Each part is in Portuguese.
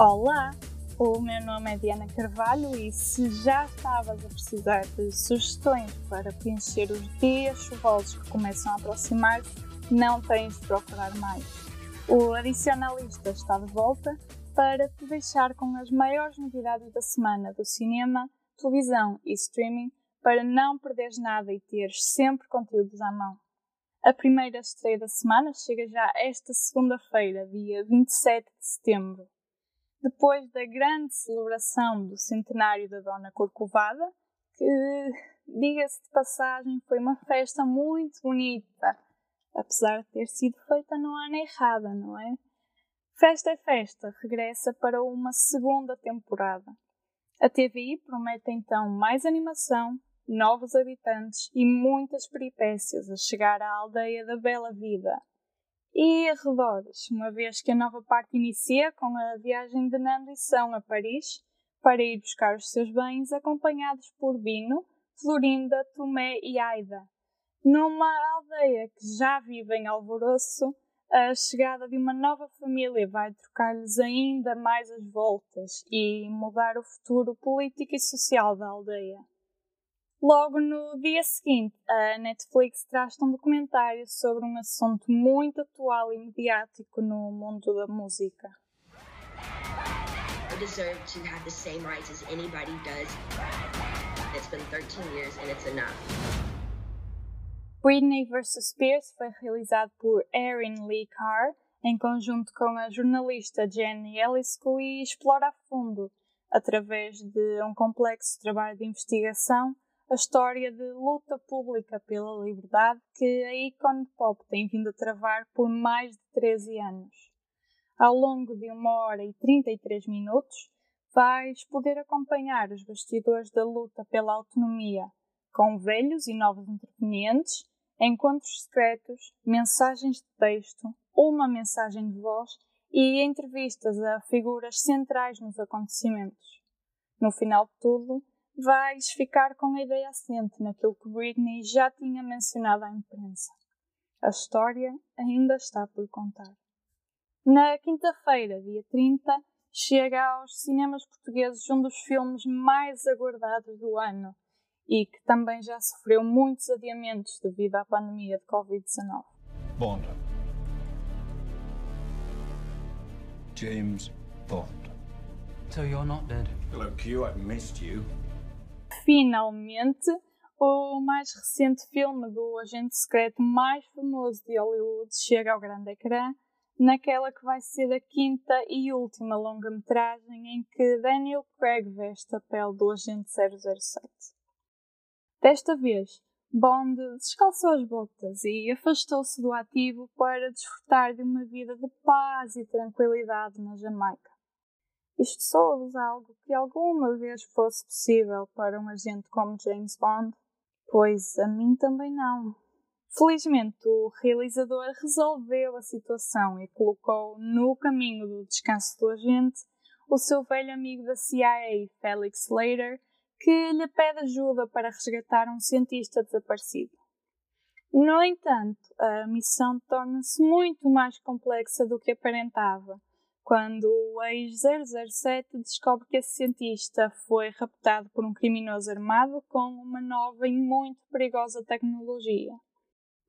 Olá, o meu nome é Diana Carvalho e se já estavas a precisar de sugestões para preencher os dias chuvosos que começam a aproximar-se, não tens de procurar mais. O Adicionalista está de volta para te deixar com as maiores novidades da semana do cinema, televisão e streaming para não perderes nada e teres sempre conteúdos à mão. A primeira estreia da semana chega já esta segunda-feira, dia 27 de setembro depois da grande celebração do centenário da Dona Corcovada, que, diga-se de passagem, foi uma festa muito bonita, apesar de ter sido feita no ano errado, não é? Festa é Festa regressa para uma segunda temporada. A TVI promete então mais animação, novos habitantes e muitas peripécias a chegar à aldeia da Bela Vida, e arredores, uma vez que a nova parte inicia com a viagem de Nando e São a Paris para ir buscar os seus bens, acompanhados por Bino, Florinda, Tomé e Aida. Numa aldeia que já vive em alvoroço, a chegada de uma nova família vai trocar-lhes ainda mais as voltas e mudar o futuro político e social da aldeia. Logo no dia seguinte, a Netflix traz um documentário sobre um assunto muito atual e mediático no mundo da música. I deserve to have the same rights as anybody does. It's been 13 years and it's enough. Britney vs. Spears foi realizado por Erin Lee Carr em conjunto com a jornalista Jenny Ellisco e explora a fundo, através de um complexo trabalho de investigação, a história de luta pública pela liberdade que a icon pop tem vindo a travar por mais de 13 anos. Ao longo de uma hora e 33 minutos, vais poder acompanhar os bastidores da luta pela autonomia, com velhos e novos intervenientes, encontros secretos, mensagens de texto, uma mensagem de voz e entrevistas a figuras centrais nos acontecimentos. No final de tudo, vais ficar com a ideia assente naquilo que Britney já tinha mencionado à imprensa. A história ainda está por contar. Na quinta-feira, dia 30, chega aos cinemas portugueses um dos filmes mais aguardados do ano e que também já sofreu muitos adiamentos devido à pandemia de Covid-19. Bond. James Bond. So you're not dead. Hello, Q. I've missed you finalmente o mais recente filme do agente secreto mais famoso de Hollywood chega ao grande ecrã, naquela que vai ser a quinta e última longa-metragem em que Daniel Craig veste a pele do agente 007. Desta vez, Bond descalçou as botas e afastou-se do ativo para desfrutar de uma vida de paz e tranquilidade na Jamaica. Isto soa-vos algo que alguma vez fosse possível para um agente como James Bond? Pois a mim também não. Felizmente, o realizador resolveu a situação e colocou no caminho do descanso do agente o seu velho amigo da CIA, Felix Slater, que lhe pede ajuda para resgatar um cientista desaparecido. No entanto, a missão torna-se muito mais complexa do que aparentava quando o ex-007 descobre que esse cientista foi raptado por um criminoso armado com uma nova e muito perigosa tecnologia.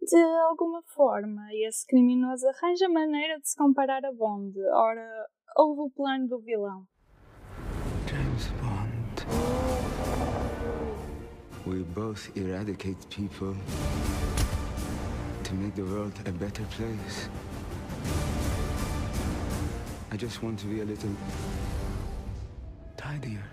De alguma forma, esse criminoso arranja maneira de se comparar a Bond. Ora, houve o plano do vilão. James Bond. We both eradicate people to make the world a better place. I just want to be a little tidier.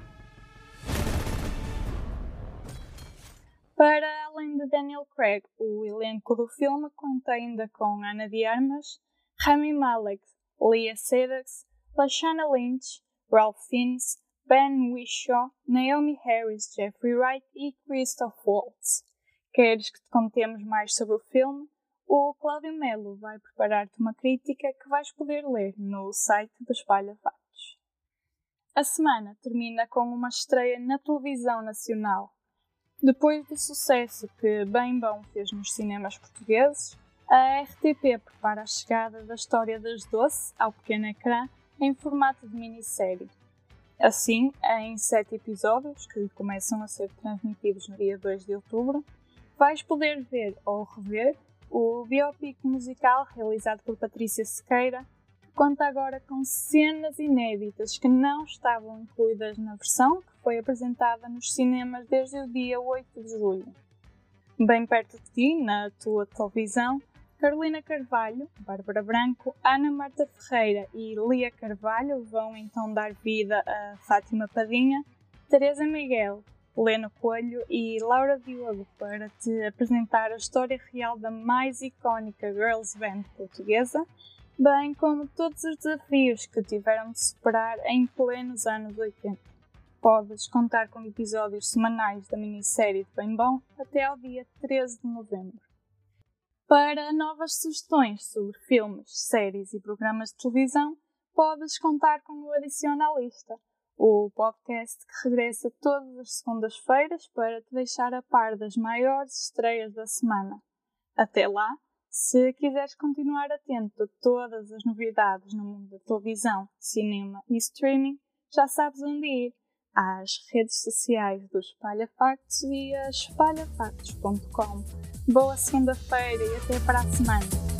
Para além de Daniel Craig, o elenco do filme conta ainda com Ana de Armas, Rami Malek, Leah Sedux, Lashana Lynch, Ralph Fiennes, Ben Whishaw, Naomi Harris, Jeffrey Wright e Christoph Waltz. Queres que te contemos mais sobre o filme? O Cláudio Melo vai preparar-te uma crítica que vais poder ler no site do Espalha Fatos. A semana termina com uma estreia na televisão nacional. Depois do sucesso que Bem Bom fez nos cinemas portugueses, a RTP prepara a chegada da história das Doce ao pequeno ecrã em formato de minissérie. Assim, em sete episódios, que começam a ser transmitidos no dia 2 de outubro, vais poder ver ou rever o biopic musical realizado por Patrícia Sequeira, que conta agora com cenas inéditas que não estavam incluídas na versão que foi apresentada nos cinemas desde o dia 8 de julho. Bem perto de ti, na tua televisão, Carolina Carvalho, Bárbara Branco, Ana Marta Ferreira e Lia Carvalho vão então dar vida a Fátima Padinha, Teresa Miguel, Helena Coelho e Laura Diogo para te apresentar a história real da mais icónica girls band portuguesa, bem como todos os desafios que tiveram de superar em plenos anos 80. Podes contar com episódios semanais da minissérie de Bem Bom até ao dia 13 de novembro. Para novas sugestões sobre filmes, séries e programas de televisão, podes contar com o Adiciona à Lista, o podcast que regressa todas as segundas-feiras para te deixar a par das maiores estreias da semana. Até lá, se quiseres continuar atento a todas as novidades no mundo da televisão, cinema e streaming, já sabes onde ir às redes sociais do Espalha Factos e a espalhafactos.com. Boa segunda-feira e até para a semana!